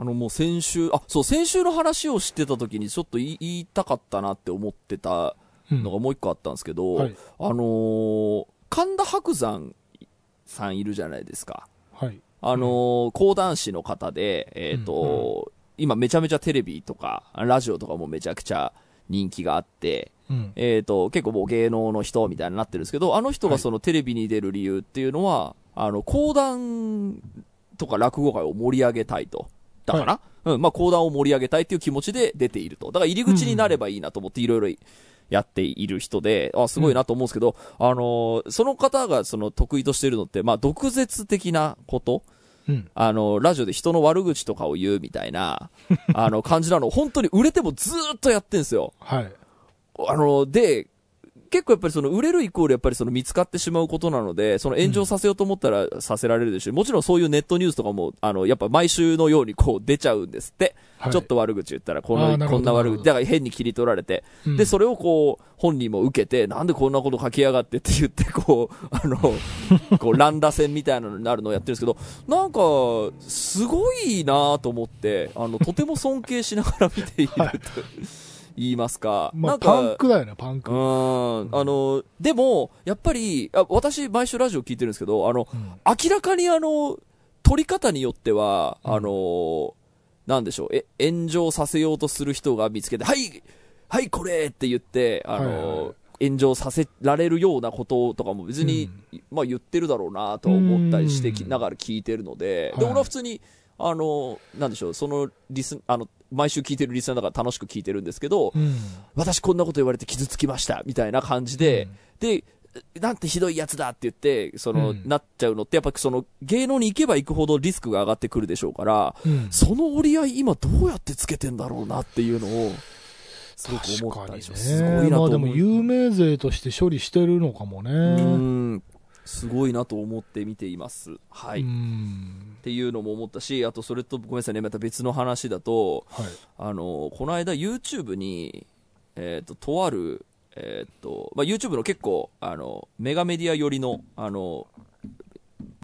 あのもう先週、あ、そう、先週の話をしてた時にちょっと言いたかったなって思ってたうんのがもう一個あったんですけど、はい。あのー神田伯山さんいるじゃないですか。はい。あのー講談師の方で、えっ、と、今めちゃめちゃテレビとか、ラジオとかもめちゃくちゃ人気があって、うん。えっ、と、結構もう芸能の人みたいになってるんですけど、あの人がそのテレビに出る理由っていうのは、あの、講談とか落語界を盛り上げたいと。だから、うん、まあ講談を盛り上げたいっていう気持ちで出ていると。だから入り口になればいいなと思っていろいろやっている人で、あ、すごいなと思うんですけど、あのーその方がその得意としてるのって、まあ毒舌的なこと？うん。あの、ラジオで人の悪口とかを言うみたいな、あの、感じなのを本当に売れてもずーっとやってんすよ。はい。あの、で、結構やっぱりその売れるイコールやっぱりその見つかってしまうことなので、その炎上させようと思ったらさせられるでしょ。うし、もちろんそういうネットニュースとかも、あの、やっぱ毎週のようにこう出ちゃうんですって。はい。ちょっと悪口言ったら、この、こんな悪口、だから変に切り取られて、うん。で、それをこう、本人も受けて、なんでこんなこと書きやがってって言って、こう、あの、こう、乱打戦みたいなのになるのをやってるんですけど、なんか、すごいなと思って、あの、とても尊敬しながら見ていると。はい言いますか。まあ、なんかパンクだよね、パンク。うーん。あの、でも、やっぱり、あ私、毎週ラジオ聞いてるんですけど、あの、うん。明らかにあの、撮り方によっては、うん。あの、なんでしょう、え、炎上させようとする人が見つけて、はいはい、これって言って、あの、はいはいはい。炎上させられるようなこととかも別に、まあ言ってるだろうなとは思ったりしてきうん。ながら聞いてるので、で、はい。俺は普通に、あの、なんでしょう、そのリス、あの、毎週聞いてるリスナーだから楽しく聞いてるんですけど、うん。私こんなこと言われて傷つきました、みたいな感じで、で、なんてひどいやつだって言って、その、うんなっちゃうのって、やっぱその、芸能に行けば行くほどリスクが上がってくるでしょうから、うん。その折り合い今どうやってつけてんだろうなっていうのを、すごく思ったりします。すごいなとまあで思う。も有名税として処理してるのかもね。うんすごいなと思って見ています。はい。うっん。ていうのも思ったし、あとそれとごめんなさいね、また別の話だと、はい。あの、この間 YouTube に、えっ、と、とある、えっ、と、まあ、YouTube の結構、あの、メガメディア寄りの、あの、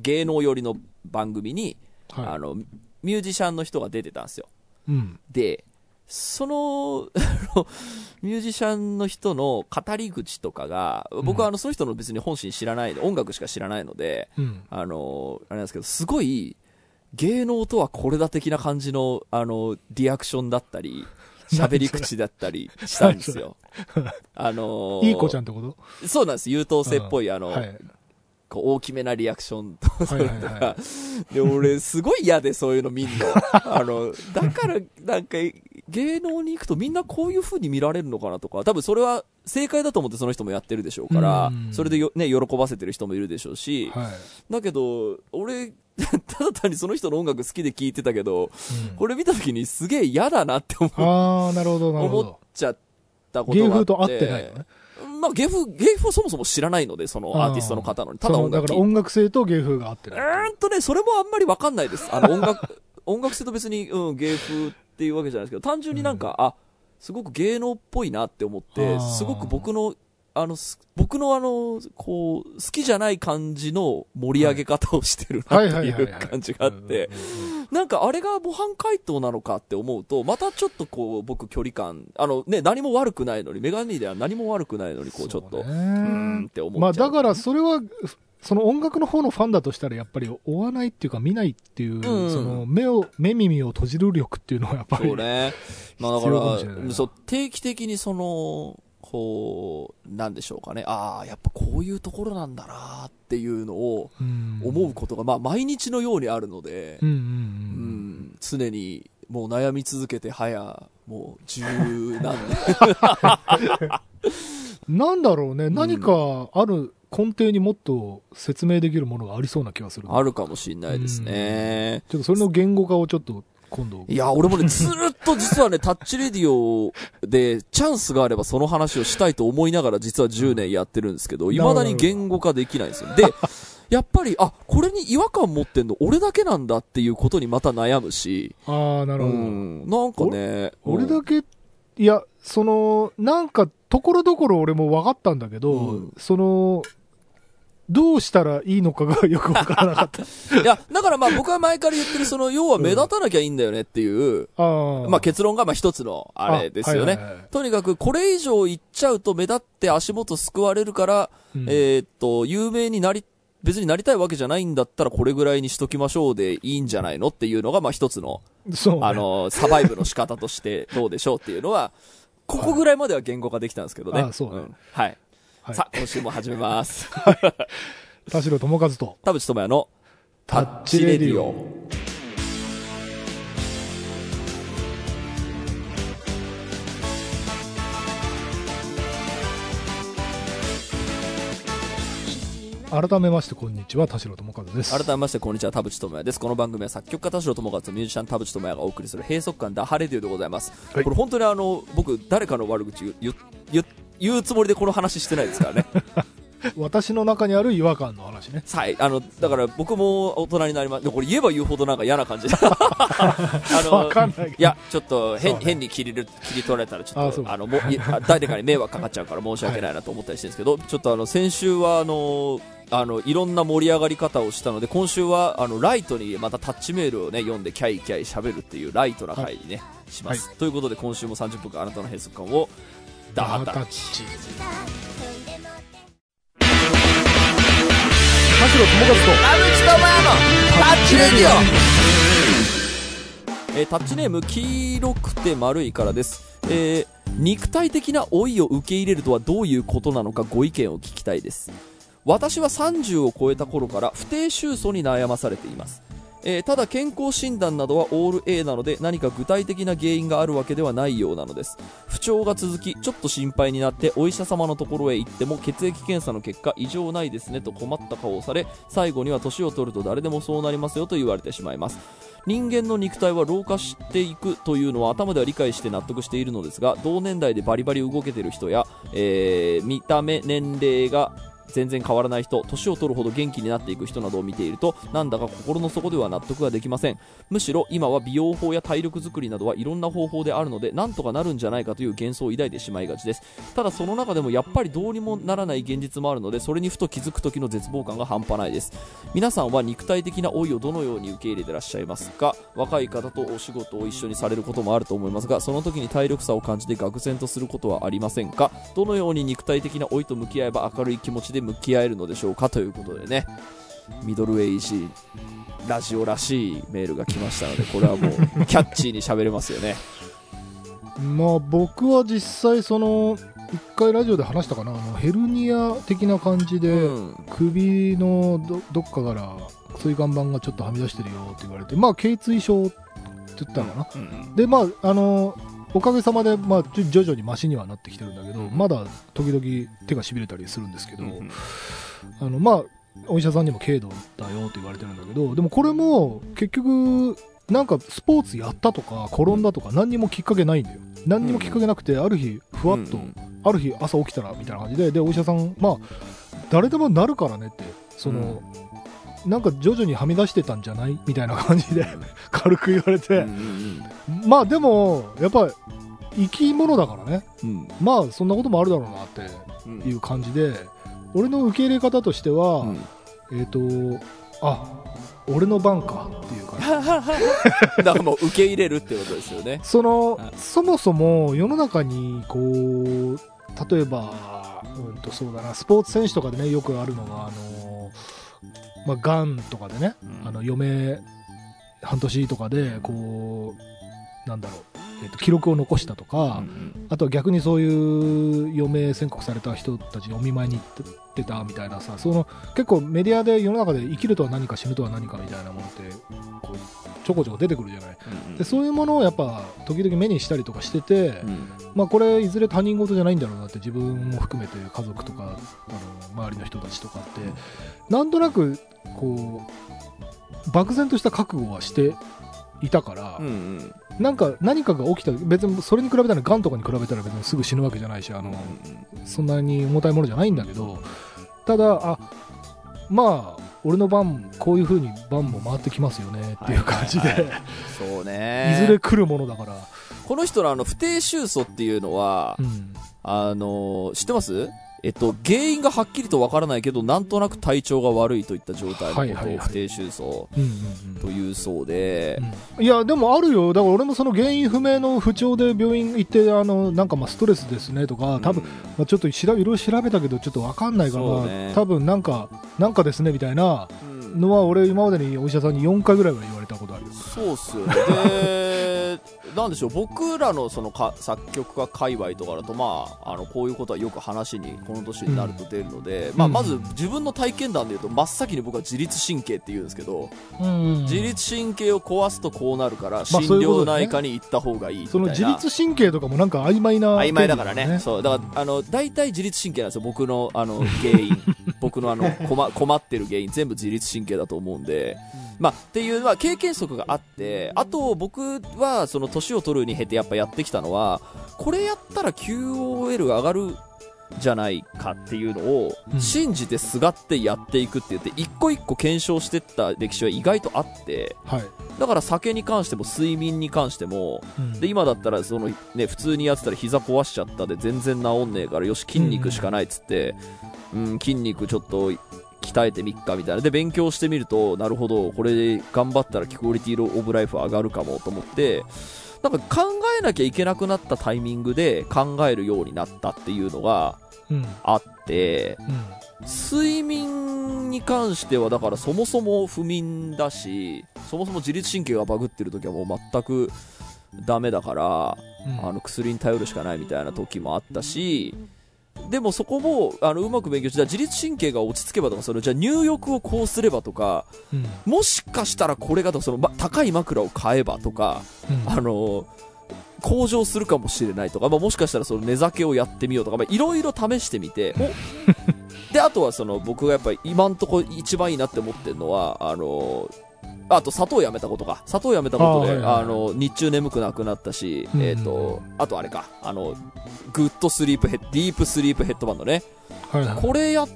芸能寄りの番組に、あはの、ミュージシャンの人が出てたんですよ。い。うん。で、その、ミュージシャンの人の語り口とかが、僕はあの、その人の別に本心知らないで、音楽しか知らないので、うん。あの、あれなんですけど、すごい、芸能とはこれだ的な感じの、あの、リアクションだったり、喋り口だったりしたんですよ。あのいい子ちゃん。んってこと？そうなんです。優等生っぽい、あの、はい。こう大きめなリアクションと、はいはいとはか、で、俺、すごい嫌で、そういうの見んの。あの、だから、なんか、芸能に行くとみんなこういう風に見られるのかなとか、多分それは正解だと思ってその人もやってるでしょうからうん、それでよ、ね、喜ばせてる人もいるでしょうし、はい。だけど、俺、ただ単にその人の音楽好きで聴いてたけど、うんこれ見た時にすげえ嫌だなって思ああ、なるほど、なるほ思っど。ちゃったことがあって。芸風と合ってないのね。まあ、芸風、芸風をそもそも知らないので、そのアーティストの方のに。ただ音楽だから音楽性と芸風が合ってうない。ーんとね、それもあんまりわかんないです。あの、音楽、音楽性と別に、うん、芸風っていうわけじゃないですけど、単純になんか、あ、すごく芸能っぽいなって思ってすごく僕の、あの、す僕のあの、こう、好きじゃない感じの盛り上げ方をしてるなはいってはいうはい。感じがあって、なんかあれが模範解答なのかって思うと、またちょっとこう、僕距離感、あのね、何も悪くないのに、メガネでは何も悪くないのに、こう、ちょっと、うそうんって思っ。まあだからそれは、その音楽の方のファンだとしたらやっぱり追わないっていうか見ないっていう、んその目を、目耳を閉じる力っていうのはやっぱり。そうね。まあだから、なそう、定期的にその、こう、なんでしょうかね。ああ、やっぱこういうところなんだなっていうのをうん思うことが、まあ毎日のようにあるのでう。ん、常にもう悩み続けて早、もう十何年。なんだろうね、何かある根底にもっと説明できるものがありそうな気がする。あるかもしれないですね。ちょっとそれの言語化をちょっと今度。いや、俺もね、ずーっと実はね、タッチレディオで、チャンスがあればその話をしたいと思いながら実は10年やってるんですけど、未だに言語化できないんですよ。で、やっぱり、あ、これに違和感持ってんの俺だけなんだっていうことにまた悩むし、ああ、なるほど。うん、なんかね、俺だけ、いや、その、なんか、ところどころ俺も分かったんだけど、うんその、どうしたらいいのかがよくわからなかった。いや、だからまあ僕は前から言ってる、その、要は目立たなきゃいいんだよねっていう、ああ。まあ結論がまあ一つのあれですよね。あはいはいはいとにかくこれ以上言っちゃうと目立って足元すくわれるから、うんえーっと、有名になり、別になりたいわけじゃないんだったらこれぐらいにしときましょうでいいんじゃないのっていうのがまあ一つの、ね、あの、サバイブの仕方としてどうでしょうっていうのは、ここぐらいまでは言語化できたんですけどね。あそうねんはい。はい。さあ、今週も始めます。田代智和と、田淵智也のタッチレディオ。改めましてこんにちは田代智和です。改めましてこんにちは田淵智也です。この番組は作曲家田代智和とミュージシャン田淵智也がお送りする閉塞感ダハレディオでございます、はい。これ本当にあの僕誰かの悪口言う言う言うつもりでこの話してないですからね。私の中にある違和感の話ね。はいあのだから僕も大人になりますでこれ言えば言うほどなんか嫌な感じ。あのいやちょっと変,、ね。変に切りる切り取られたらちょっとあのも誰かに迷惑かかっちゃうから申し訳ないなと思ったりしてるんですけど、ちょっとあの先週はあのあのいろんな盛り上がり方をしたので今週はあのライトにまたタッチメールをね読んでキャイキャイ喋るっていうライトな回にね、します、ということで今週も30分間あなたの閉塞感をダハタ。ッチ。チ田代智和と。智也のタッチレディオ。えータッチネーム黄色くて丸いからです、えー肉体的な老いを受け入れるとはどういうことなのかご意見を聞きたいです。私は30を超えた頃から不定収素に悩まされていますえーただ健康診断などはオール A なので何か具体的な原因があるわけではないようなのです。不調が続きちょっと心配になってお医者様のところへ行っても血液検査の結果異常ないですねと困った顔をされ最後には年を取ると誰でもそうなりますよと言われてしまいます。人間の肉体は老化していくというのは頭では理解して納得しているのですが同年代でバリバリ動けてる人や、えー見た目年齢が全然変わらない人年を取るほど元気になっていく人などを見ているとなんだか心の底では納得ができません。むしろ今は美容法や体力づくりなどはいろんな方法であるのでなんとかなるんじゃないかという幻想を抱いてしまいがちです。ただその中でもやっぱりどうにもならない現実もあるのでそれにふと気づく時の絶望感が半端ないです。皆さんは肉体的な老いをどのように受け入れてらっしゃいますか？若い方とお仕事を一緒にされることもあると思いますがその時に体力差を感じて愕然とすることはありませんか？どのように肉体的な老いと向き合えば明るい気持ちで向き合えるのでしょうかということでね。ミドルウェイジラジオらしいメールが来ましたのでこれはもうキャッチーに喋れますよね。まあ僕は実際その一回ラジオで話したかな。あのヘルニア的な感じで、うん。首のどどっかから椎間板がちょっとはみ出してるよって言われてまあ頸椎症って言ったのかな、うん。でまああのおかげさまで、まあ、じ徐々にマシにはなってきてるんだけど、うん。まだ時々手がしびれたりするんですけど、うんあのまあお医者さんにも軽度だよって言われてるんだけどでもこれも結局なんかスポーツやったとか転んだとか何にもきっかけないんだよ。何にもきっかけなくてある日ふわっと、うんある日朝起きたらみたいな感じででお医者さんまあ誰でもなるからねってその、なんか徐々にはみ出してたんじゃない？みたいな感じで 軽く言われうんて、うん。まあでもやっぱり生き物だからね。うん。まあそんなこともあるだろうなってうんいう感じで俺の受け入れ方としては、うん。えっ、とあ俺の番かっていう感じ。だからもう受け入れるってことですよね。そのはいそもそも世の中にこう例えば、うんとそうだなスポーツ選手とかでねよくあるのがあの、まあ、がんとかでね、うん。あの余命半年とかでこうなんだろう、えーと記録を残したとか、うんあとは逆にそういう余命宣告された人たちにお見舞いに行ってたみたいなさその結構メディアで世の中で生きるとは何か死ぬとは何かみたいなものってこうちょこちょこ出てくるじゃない。うんでそういうものをやっぱ時々目にしたりとかしてて、うんまあ、これいずれ他人事じゃないんだろうなって自分も含めて家族とかあの周りの人たちとかってなんとなくこう漠然とした覚悟はしていたから、うんうん。なんか何かが起きた別にそれに比べたらがんとかに比べたら別にすぐ死ぬわけじゃないしあの、そんなに重たいものじゃないんだけどただあまあ俺の番こういう風に番も回ってきますよねっていう感じで、はいはいそうね。いずれ来るものだから、この人のあの不定収素っていうのは、うん。あの知ってます？えっと、原因がはっきりとわからないけど、なんとなく体調が悪いといった状態のことを不定収層うんうんというそうで、うんいやでもあるよ。だから俺もその原因不明の不調で病院行ってあのなんかまあストレスですねとか多分、うんまあ、ちょっといろいろ調べたけどちょっとわかんないから、ね。多分なんかなんかですねみたいなうん。のは俺今までにお医者さんに4回ぐらいは言われたことあるよ。そうっすよね。で、なんでしょう、僕らのそのか作曲家界隈とかだと、まあ、あの、こういうことはよく話に、この年になると出るので、まあ、うんまず自分の体験談で言うと、真っ先に僕は自律神経って言うんですけど、うん自律神経を壊すとこうなるから、心療内科に行った方がいいみたいな。その自律神経とかもなんか曖昧な曖昧だからね。ねそう。だから、あの、大体自律神経なんですよ。僕の、あの、原因。僕のあの、困、困ってる原因、全部自律神経だと思うんで。まあ、っていうのは経験則があって、あと僕は、その年を取るに経てやっぱやってきたのは、これやったら QOL 上がるじゃないかっていうのをうん。信じてすがってやっていくって言って、一個一個検証してった歴史は意外とあって、はい、だから酒に関しても睡眠に関しても、うん。で今だったらその、ね、普通にやってたら膝壊しちゃったで全然治んねえからよし筋肉しかないっつって、うん筋肉ちょっと鍛えてみっかみたいな。で勉強してみるとなるほどこれで頑張ったらクオリティオブライフ上がるかもと思ってなんか考えなきゃいけなくなったタイミングで考えるようになったっていうのがうん。あってうん。睡眠に関してはだからそもそも不眠だしそもそも自律神経がバグってる時はもう全くダメだからうん。あの薬に頼るしかないみたいな時もあったし、でもそこもあのうまく勉強して、自律神経が落ち着けばとか、そのじゃあ入浴をこうすればとか、うん。もしかしたらこれがとかその、ま、高い枕を買えばとか、うん。あの向上するかもしれないとか、まあ、もしかしたらその寝酒をやってみようとか、まあいろいろ試してみて、お。で、あとはその僕がやっぱり今んとこ一番いいなって思ってるのは、あのあと砂糖やめたことか。砂糖やめたことで、あ,、の、日中眠くなくなったし、うんえっ、と、あとあれか、あの、グッドスリープヘッディープスリープヘッドバンドね。これやっ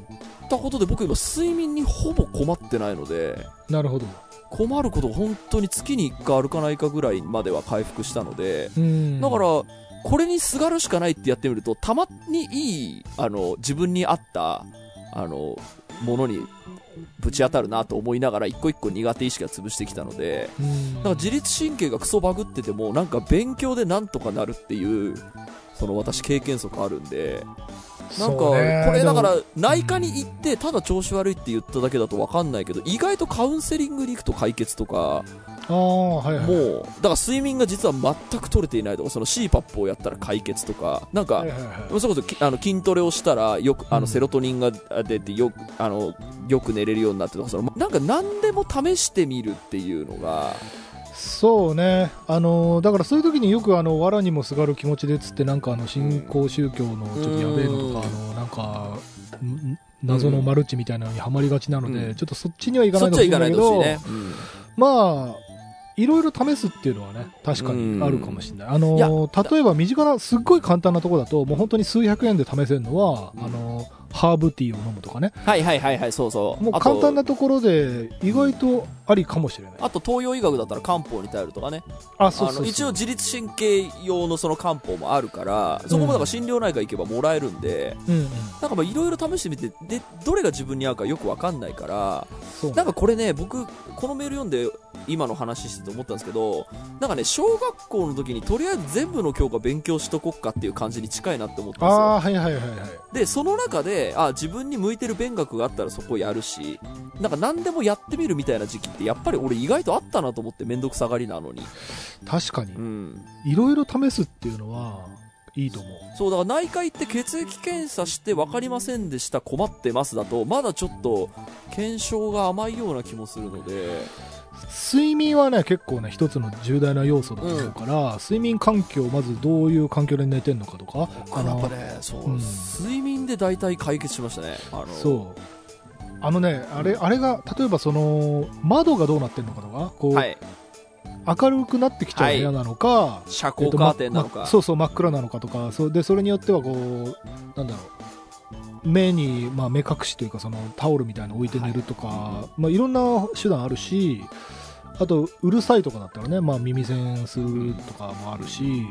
たことで僕今睡眠にほぼ困ってないので、なるほど。困ることが本当に月に1回あるかないかぐらいまでは回復したので、うん。だから、これにすがるしかないってやってみると、たまにいい、あの、自分に合った、あの、ものにぶち当たるなと思いながら、一個一個苦手意識が潰してきたので、うん。だから自律神経がクソバグってても、なんか勉強でなんとかなるっていう、その私経験則あるんで、なんか、これだから内科に行って、ただ調子悪いって言っただけだと分かんないけど、意外とカウンセリングに行くと解決とか、はいはい。もう、だから睡眠が実は全く取れていないとか、その CPAP をやったら解決とか、なんか、はいはいはい。それこそきあの筋トレをしたら、よく、あうん。の、セロトニンが出て、よく、あの、よく寝れるようになってとか、その、なんか何でも試してみるっていうのが、そうね、あのーだからそういう時によくあの藁にもすがる気持ちでっつってなんかあの新興宗教のちょっとやべえのとか、うん。あのなんかん謎のマルチみたいなのにはまりがちなので、うん。ちょっとそっちにはいかないかもしれなけど、ないいでほしいね。うん。まあいろいろ試すっていうのはね確かにあるかもしれない、あのー例えば身近なすっごい簡単なところだともう本当に数百円で試せるのは、うん。あのーハーブティーを飲むとかね。はいはいはいはい、そうそう。もう簡単なところで意外とありかもしれない、あと東洋医学だったら漢方に頼るとかね。あそうそう一応自律神経用のその漢方もあるから、そこもだから心療内科行けばもらえるんで、うんうん。なんかまあいろいろ試してみて、で、どれが自分に合うかよくわかんないから、そうなんかこれね、僕、このメール読んで今の話してて思ったんですけど、なんかね、小学校の時にとりあえず全部の教科勉強しとこっかっていう感じに近いなって思ったんですよ。ああはいはいはいはいで、その中で、あ、自分に向いてる勉学があったらそこやるし、なんか何でもやってみるみたいな時期ってやっぱり俺意外とあったなと思ってめんどくさがりなのに。確かにうん。いろいろ試すっていうのはいいと思うそう、だから内科行って血液検査して分かりませんでした、困ってますだと、まだちょっと検証が甘いような気もするので、睡眠はね結構ね一つの重大な要素だと思うから、睡眠環境まずどういう環境で寝てんのかとか僕やっぱね、そう、うん睡眠で大体解決しましたね。あのそうあのねあれあれが例えばその窓がどうなってんのかとかこう、はい。明るくなってきちゃう部屋なのか、遮えっと光カーテンなのか。ままそうそう真っ暗なのかとかそでそれによってはこうなんだろう目に、まあ、目隠しというかそのタオルみたいなの置いて寝るとか、いまあ、いろんな手段あるしあとうるさいとかだったらね、まあ、耳栓するとかもあるし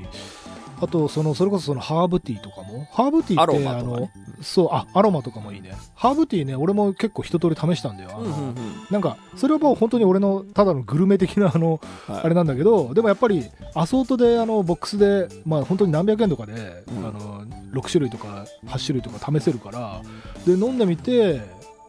あとそのそれこそそのハーブティーとかも？ハーブティーアってあのそうあアロマとかもいいね。ハーブティーね俺も結構一通り試したんだよあの、うんうん。うんなんかそれはもう本当に俺のただのグルメ的なあのはい。あれなんだけど、でもやっぱりアソートであのボックスで、まあ、本当に何百円とかで、うん。あの6種類とか8種類とか試せるからで飲んでみて、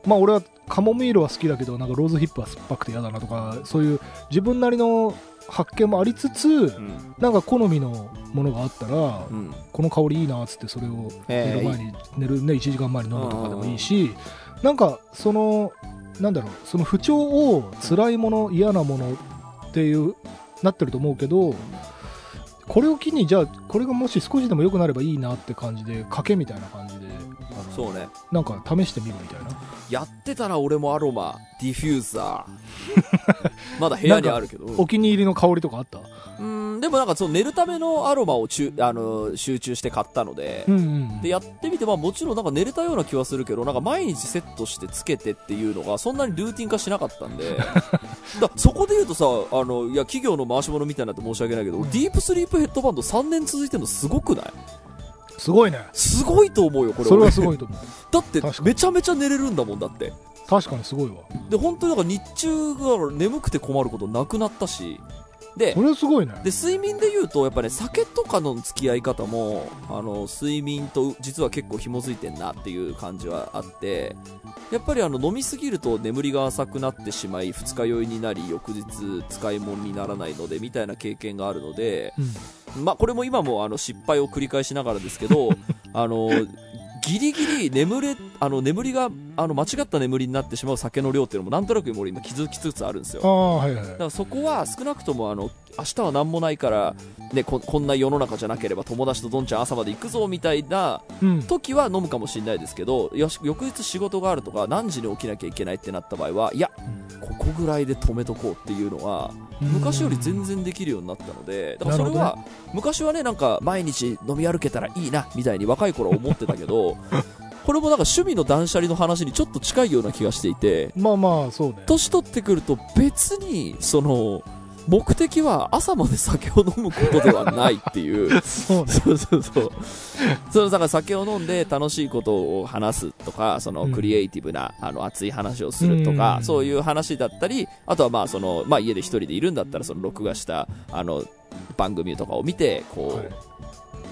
まあ、俺はカモミールは好きだけどなんかローズヒップは酸っぱくて嫌だなとかそういう自分なりの発見もありつつうん。なんか好みのものがあったら、うん。この香りいいなっつってそれをえー寝る前に、寝るね1時間前に飲むとかでもいいしなんかそのなんだろうその不調を辛いもの嫌なものっていうなってると思うけどこれを機にじゃあこれがもし少しでも良くなればいいなって感じで賭けみたいな感じでそうね。なんか試してみるみたいな。やってたら俺もアロマディフューザー。まだ部屋にあるけど。お気に入りの香りとかあった？うんでもなんかその寝るためのアロマをちゅあの集中して買ったので、うんうんでやってみて、まあ、もちろんなんか寝れたような気はするけどなんか毎日セットしてつけてっていうのがそんなにルーティン化しなかったんで。だそこで言うとさあのいや企業の回し物みたいになって申し訳ないけど、ディープスリープヘッドバンド3年続いてるのすごくない？すごいね。すごいと思うよこれ。それは俺すごいと思う。だってめちゃめちゃ寝れるんだもんだって。確かにすごいわ。で本当になんか日中が眠くて困ることなくなったしでそれはすごいね。で睡眠で言うとやっぱね酒とかの付き合い方もあの睡眠と実は結構紐づいてんなっていう感じはあってやっぱりあの飲みすぎると眠りが浅くなってしまい二日酔いになり翌日使い物にならないのでみたいな経験があるので、うん。まあ、これも今もあの失敗を繰り返しながらですけど あのギリギリ眠れあの眠りがあの間違った眠りになってしまう酒の量っていうのもなんとなく俺今気づきつつあるんですよ。はいはいだからそこは少なくともあの明日は何もないから、ね、ここんな世の中じゃなければ友達とどんちゃん朝まで行くぞみたいなうん。時は飲むかもしれないですけどよし翌日仕事があるとか何時に起きなきゃいけないってなった場合はいやここぐらいで止めとこうっていうのは昔より全然できるようになったのでだからそれなは昔はねなんか毎日飲み歩けたらいいなみたいに若い頃は思ってたけど これもなんか趣味の断捨離の話にちょっと近いような気がしていてまあまあそうね。年取ってくると別にその目的は朝まで酒を飲むことではないっていう。そうね。そうそうそう。そのだから酒を飲んで楽しいことを話すとかそのうん。クリエイティブな、あの熱い話をするとか、うん。そういう話だったりあとはまあその、まあ、家で一人でいるんだったらその録画したあの番組とかを見てこう、はい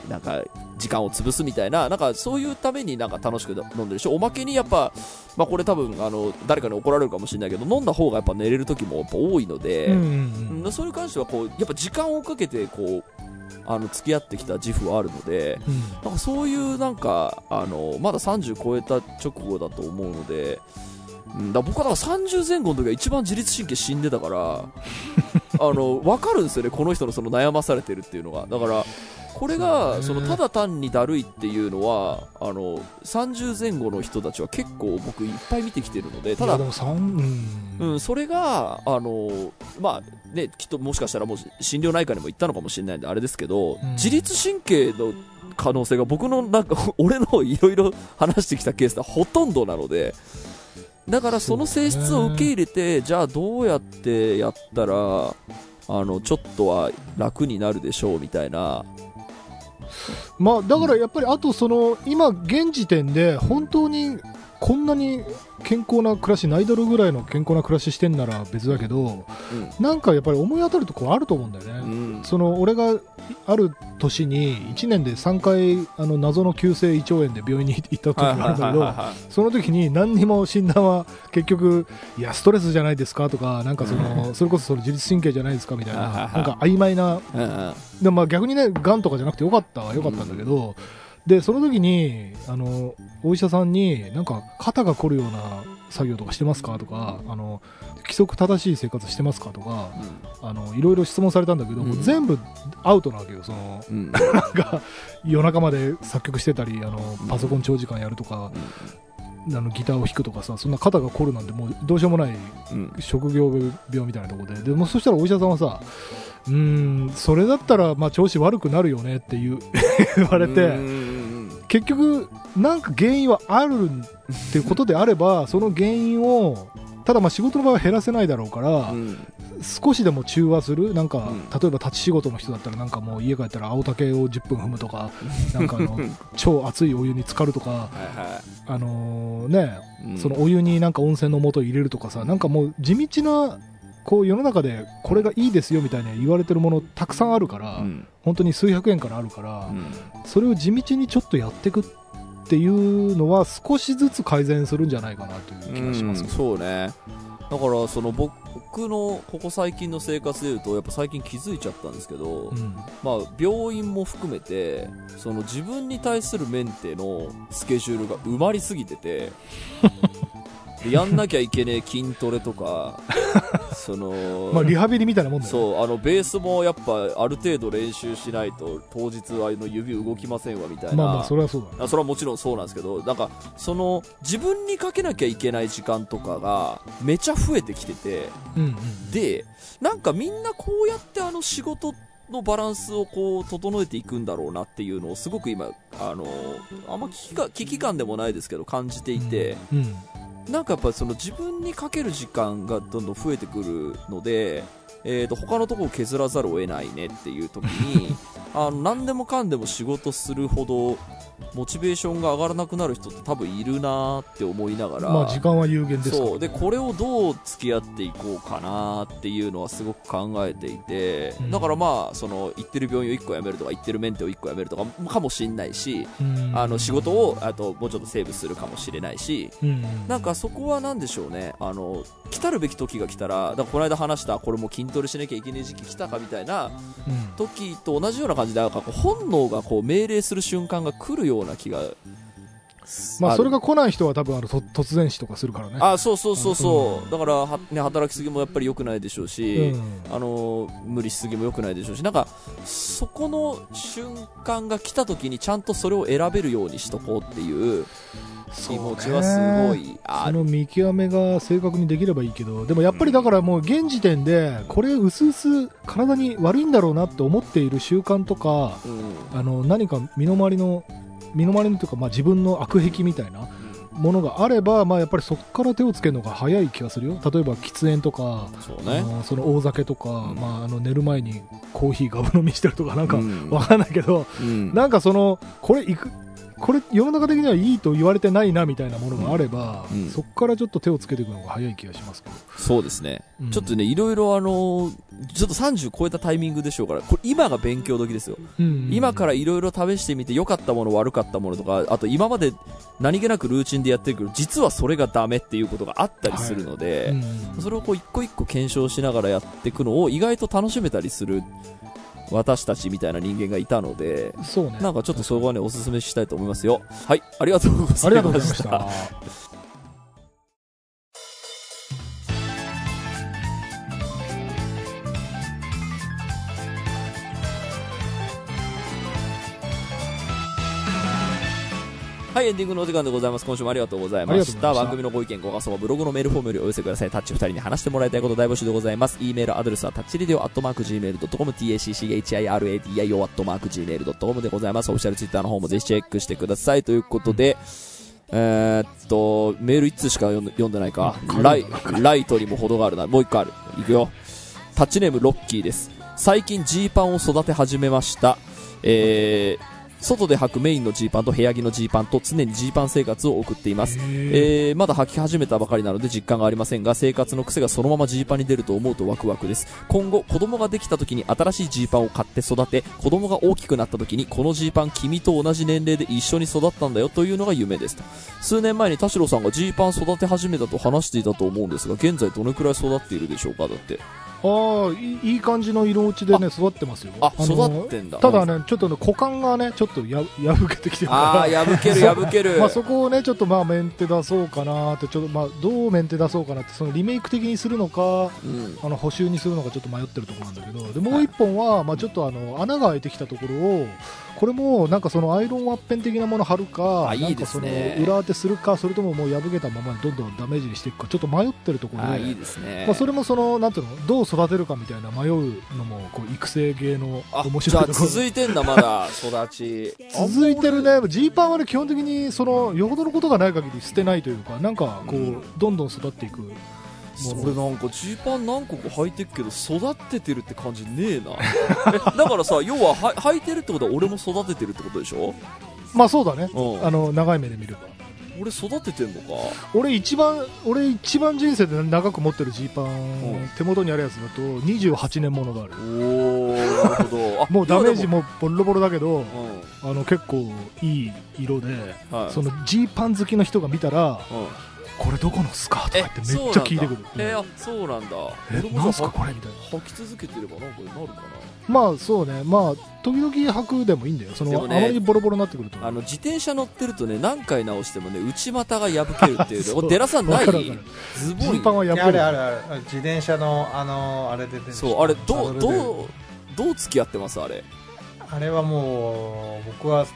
なんか時間を潰すみたいななんかそういうためになんか楽しく飲んでるしおまけにやっぱ、まあ、これ多分あの誰かに怒られるかもしれないけど飲んだ方がやっぱ寝れる時もやっぱ多いので、うんうんうんそれに関してはこうやっぱ時間をかけてこうあの付き合ってきた自負はあるのでうんなんかそういうなんかあのまだ30超えた直後だと思うので。うん、だ僕はだから30前後の時が一番自律神経死んでたから あの分かるんですよね、この人のその悩まされてるっていうのがだからこれがそのただ単にだるいっていうのはあの30前後の人たちは結構僕いっぱい見てきてるのでただうん。うん、それが、あのまあね、きっともしかしたらもう心療内科にも行ったのかもしれないんであれですけど、うん。自律神経の可能性が僕のなんか 俺のいろいろ話してきたケースではほとんどなのでだからその性質を受け入れて、じゃあどうやってやったらあのちょっとは楽になるでしょうみたいなまあだからやっぱりあとその今現時点で本当にこんなに健康な暮らしナイドルぐらいの健康な暮らししてんなら別だけどなんかやっぱり思い当たるところあると思うんだよね、うん。その俺がある年に1年で3回あの謎の急性胃腸炎で病院に行った時があるんだけどその時に何にも診断は結局いやストレスじゃないですかとかなんかそのそれこそその自律神経じゃないですかみたいななんか曖昧な。うんうんでもまあ逆にね、がんとかじゃなくてよかったはよかったんだけど、で、その時に、あの、お医者さんに、なんか、肩が凝るような作業とかしてますかとか、あの、規則正しい生活してますかとか、あの、いろいろ質問されたんだけど、うん。全部アウトなわけよ、その、うん。う んなんか、夜中まで作曲してたり、あの、パソコン長時間やるとか、あのギターを弾くとかさ、そんな肩が凝るなんてもうどうしようもないうん。職業病みたいなところで、でもそしたらお医者さんはさ、うーん、それだったらまあ調子悪くなるよねっていう 言われて、結局、なんか原因はあるっていうことであれば、その原因をただまあ仕事の場合は減らせないだろうから、うん少しでも中和するなんか、うん例えば立ち仕事の人だったらなんかもう家帰ったら青竹を10分踏むとかなんかあの 超熱いお湯に浸かるとかはいはあのねい、うん。そのお湯になんか温泉の素を入れるとかさなんかもう地道なこう世の中でこれがいいですよみたいに言われてるものたくさんあるから、うん。本当に数百円からあるから、うん。それを地道にちょっとやっていくっていうのは少しずつ改善するんじゃないかなという気がします。うん。けど、そうね。だからその僕のここ最近の生活でいうとやっぱ最近気づいちゃったんですけど、うん。まあ、病院も含めてその自分に対するメンテのスケジュールが埋まりすぎててでやんなきゃいけねえ筋トレとか その、まあ、リハビリみたいなもんだよね。そうあのベースもやっぱある程度練習しないと当日はあの指動きませんわみたいな、まあまあそれはそうだね。あそれはもちろんそうなんですけどなんかその自分にかけなきゃいけない時間とかがめちゃ増えてきててうんうんでなんかみんなこうやってあの仕事のバランスをこう整えていくんだろうなっていうのをすごく今あのあんま危機か危機感でもないですけど感じていて、うんなんかやっぱりその自分にかける時間がどんどん増えてくるので、えー、と他のところを削らざるを得ないねっていう時に あの何でもかんでも仕事するほどモチベーションが上がらなくなる人って多分いるなって思いながら、まあ時間は有限ですからそう。でこれをどう付き合っていこうかなっていうのはすごく考えていて、うん。だからまあその行ってる病院を1個辞めるとか行ってるメンテを1個辞めるとかかもしれないし、うん。あの仕事をあともうちょっとセーブするかもしれないし、うんなんかそこはなんでしょうね、あの来たるべき時が来たら、だからこの間話した、これも筋トレしなきゃいけない時期来たかみたいなうん。時と同じような感じで、なんかこう本能がこう命令する瞬間が来るような気が。るまあそれが来ない人は多分あのと突然死とかするからね。あそうそうそうそう、うん。だからは、ね、働きすぎもやっぱり良くないでしょううし、ん。あの無理しすぎも良くないでしょうし、なんかそこの瞬間が来た時にちゃんとそれを選べるようにしとこうっていう気持ちはすごいある。その見極めが正確にできればいいけどでもやっぱりだからもう現時点でこれうすうす体に悪いんだろうなって思っている習慣とかうん。あの何か身の回りの身の回りのというか、まあ、自分の悪癖みたいなものがあれば、まあ、やっぱりそこから手をつけるのが早い気がするよ。例えば喫煙とか、そうね。その大酒とか、ん。まあ、あの寝る前にコーヒーガブ飲みしてるとかなんかうん。わかんないけど、うん。なんかそのこれいくこれ世の中的にはいいと言われてないなみたいなものがあれば、うん。うんそこからちょっと手をつけていくのが早い気がしますけど、そうですね。うん。ちょっとね、いろいろあの、ちょっと30超えたタイミングでしょうから、これ今が勉強時ですよ。うん。今からいろいろ試してみて良かったもの悪かったものとか、あと今まで何気なくルーチンでやってるけど、実はそれがダメっていうことがあったりするので、うん。それをこう一個一個検証しながらやっていくのを意外と楽しめたりする私たちみたいな人間がいたので、そうねなんかちょっとそこはね、おすすめしたいと思いますよ。はい、ありがとうございました。はい、エンディングのお時間でございます。今週もありがとうございました。番組のご意見、ご感想はブログのメールフォームよりお寄せください。タッチ二人に話してもらいたいこと大募集でございます。e メールアドレスはタッチリディオアットマーク Gmail.com、tacchiradio アットマーク Gmail.com でございます。オフィシャルツイッターの方もぜひチェックしてください。ということで、えーっと、メール1通しか読んでないか。ライ、ライトにも程があるな。もう一個ある。いくよ。タッチネームロッキーです。最近ジーパンを育て始めました。えー、外で履くメインのジーパンと部屋着のジーパンと常にジーパン生活を送っています。えー、まだ履き始めたばかりなので実感がありませんが生活の癖がそのままジーパンに出ると思うとワクワクです。今後子供ができた時に新しいジーパンを買って育て子供が大きくなった時にこのジーパン君と同じ年齢で一緒に育ったんだよというのが夢です。と数年前に田代さんがジーパン育て始めたと話していたと思うんですが現在どのくらい育っているでしょうかだってああいい感じの色落ちでね育ってますよ。あの育ってんだ。ただねちょっとね股間がねちょっとや破けてきてるからああ破ける破ける。まあそこをねちょっとまあメンテ出そうかなってちょっとまあどうメンテ出そうかなってそのリメイク的にするのかうん。あの補修にするのかちょっと迷ってるところなんだけどでもう一本はまあちょっとあの穴が開いてきたところをこれもなんかそのアイロンワッペン的なもの貼るかあいいですね。なんかその裏当てするかそれとももう破けたままにどんどんダメージにしていくかちょっと迷ってるところであーいいですね。まあ、それもそのなんていうのどう育てるかみたいな迷うのもこう育成芸のあ面白いところ。続いてんだまだ育ち。続いてるね。ジーパンはね基本的にそのよほどのことがない限り捨てないというかなんかこう、うんどんどん育っていくそれなんかジーパン何個か履いてるけど育ててるって感じねえな。え だからさ要はは履いてるってことは俺も育ててるってことでしょ？まあそうだね。うん。あの長い目で見れば。俺育ててんのか？俺一番俺一番人生で長く持ってるジーパン、ん。手元にあるやつだと28年ものがある。おおなるほど。あもうダメージいやもボロボロだけどでもあの結構いい色でうんはい。そのジーパン好きの人が見たらうんこれどこのっすかとか言ってめっちゃ聞いてくる。えあそうなんだ。えすかはこれみたいな。履き続けてればなんかになるかまあそうね。まあ時々履くでもいいんだよ。その、ねあまりボロボロになってくると。なあの自転車乗ってるとね何回直してもね内股が破けるっていう そう。ねデラさんない？ズボンジーパンはいやある破れるあるある自転車のあのあれで出てるそうあれどうどうどう付き合ってますあれ？あれはもう僕は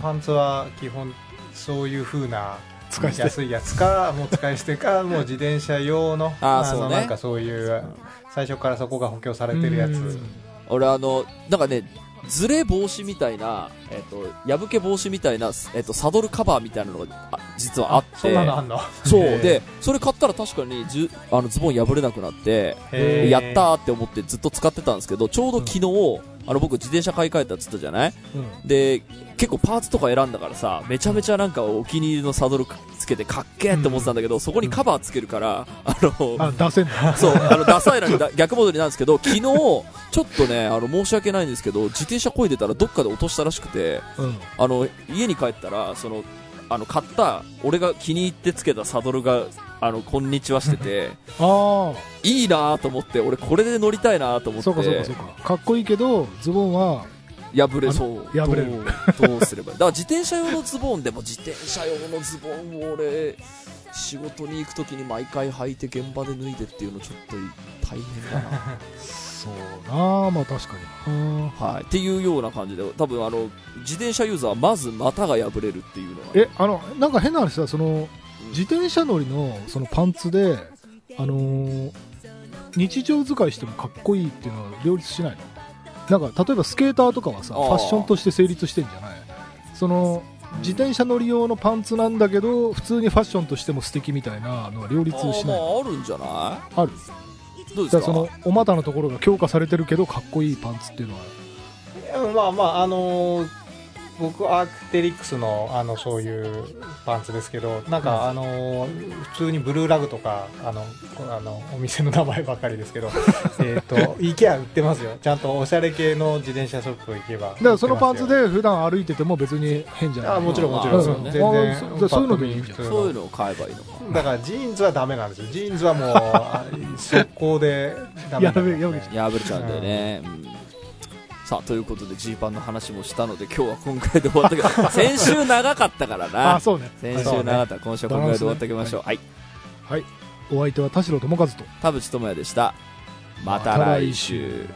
パンツは基本そういう風な使い捨て。安いやつかもう使い捨てかもう自転車用の。あーそうね。のなんかそういう最初からそこが補強されてるやつ。うん。俺あのなんかねズレ防止みたいな、えっと破け防止みたいな、えっとサドルカバーみたいなのがあ実はあって。そんなのあんの？そう。でそれ買ったら確かにじゅあのズボン破れなくなってやったーって思ってずっと使ってたんですけどちょうど昨日、あの僕自転車買い替えたっつったじゃない？うん。で結構パーツとか選んだからさめちゃめちゃなんかお気に入りのサドルつけてかっけーって思ってたんだけど、そこにカバーつけるから、あのあ出せそうあの ダサいのにだ逆戻りなんですけど昨日ちょっとねあの申し訳ないんですけど自転車こいでたらどっかで落としたらしくてうん。あの家に帰ったらそのあの買った俺が気に入ってつけたサドルがあのこんにちはしてて あいいなと思って俺これで乗りたいなと思ってあそうかそうかそうか。かっこいいけどズボンは破れそう。破れる。どうどうすれば だから自転車用のズボンでも自転車用のズボンを俺仕事に行く時に毎回履いて現場で脱いでっていうのちょっと大変だな。そうなあまあ確かにうんはい、っていうような感じで多分あの自転車ユーザーはまず股が破れるっていうのは。えあのなんか変な話さその自転車乗りのそのパンツであのー日常使いしてもかっこいいっていうのは両立しないの。なんか例えばスケーターとかはさファッションとして成立してんじゃない？その自転車乗り用のパンツなんだけど普通にファッションとしても素敵みたいなのは両立しない。まああるんじゃない？ある。どうですか？だからそのお股のところが強化されてるけどかっこいいパンツっていうのは。まあまああのー僕アークテリックスのあのそういうパンツですけどなんか、あのー普通にブルーラグとかあのこあのお店の名前ばっかりですけど えっと IKEA 売ってますよ。ちゃんとおしゃれ系の自転車ショップ行けばだからそのパンツで普段歩いてても別に変じゃない。あもちろんもちろん、全然あそうそういうのでいいそういうのを買えばいいのか。だからジーンズはダメなんですよ。ジーンズはもうあ速攻でダメやなんですべやべ破れちゃうんだよね、うんさあということでジーパンの話もしたので今日は今回で終わったけど 先週長かったからな。あそうね。先週長かった。今週はこのぐらいで終わっておきましょう。はい。はい。お相手は田代智和と。田淵智也でした。また来週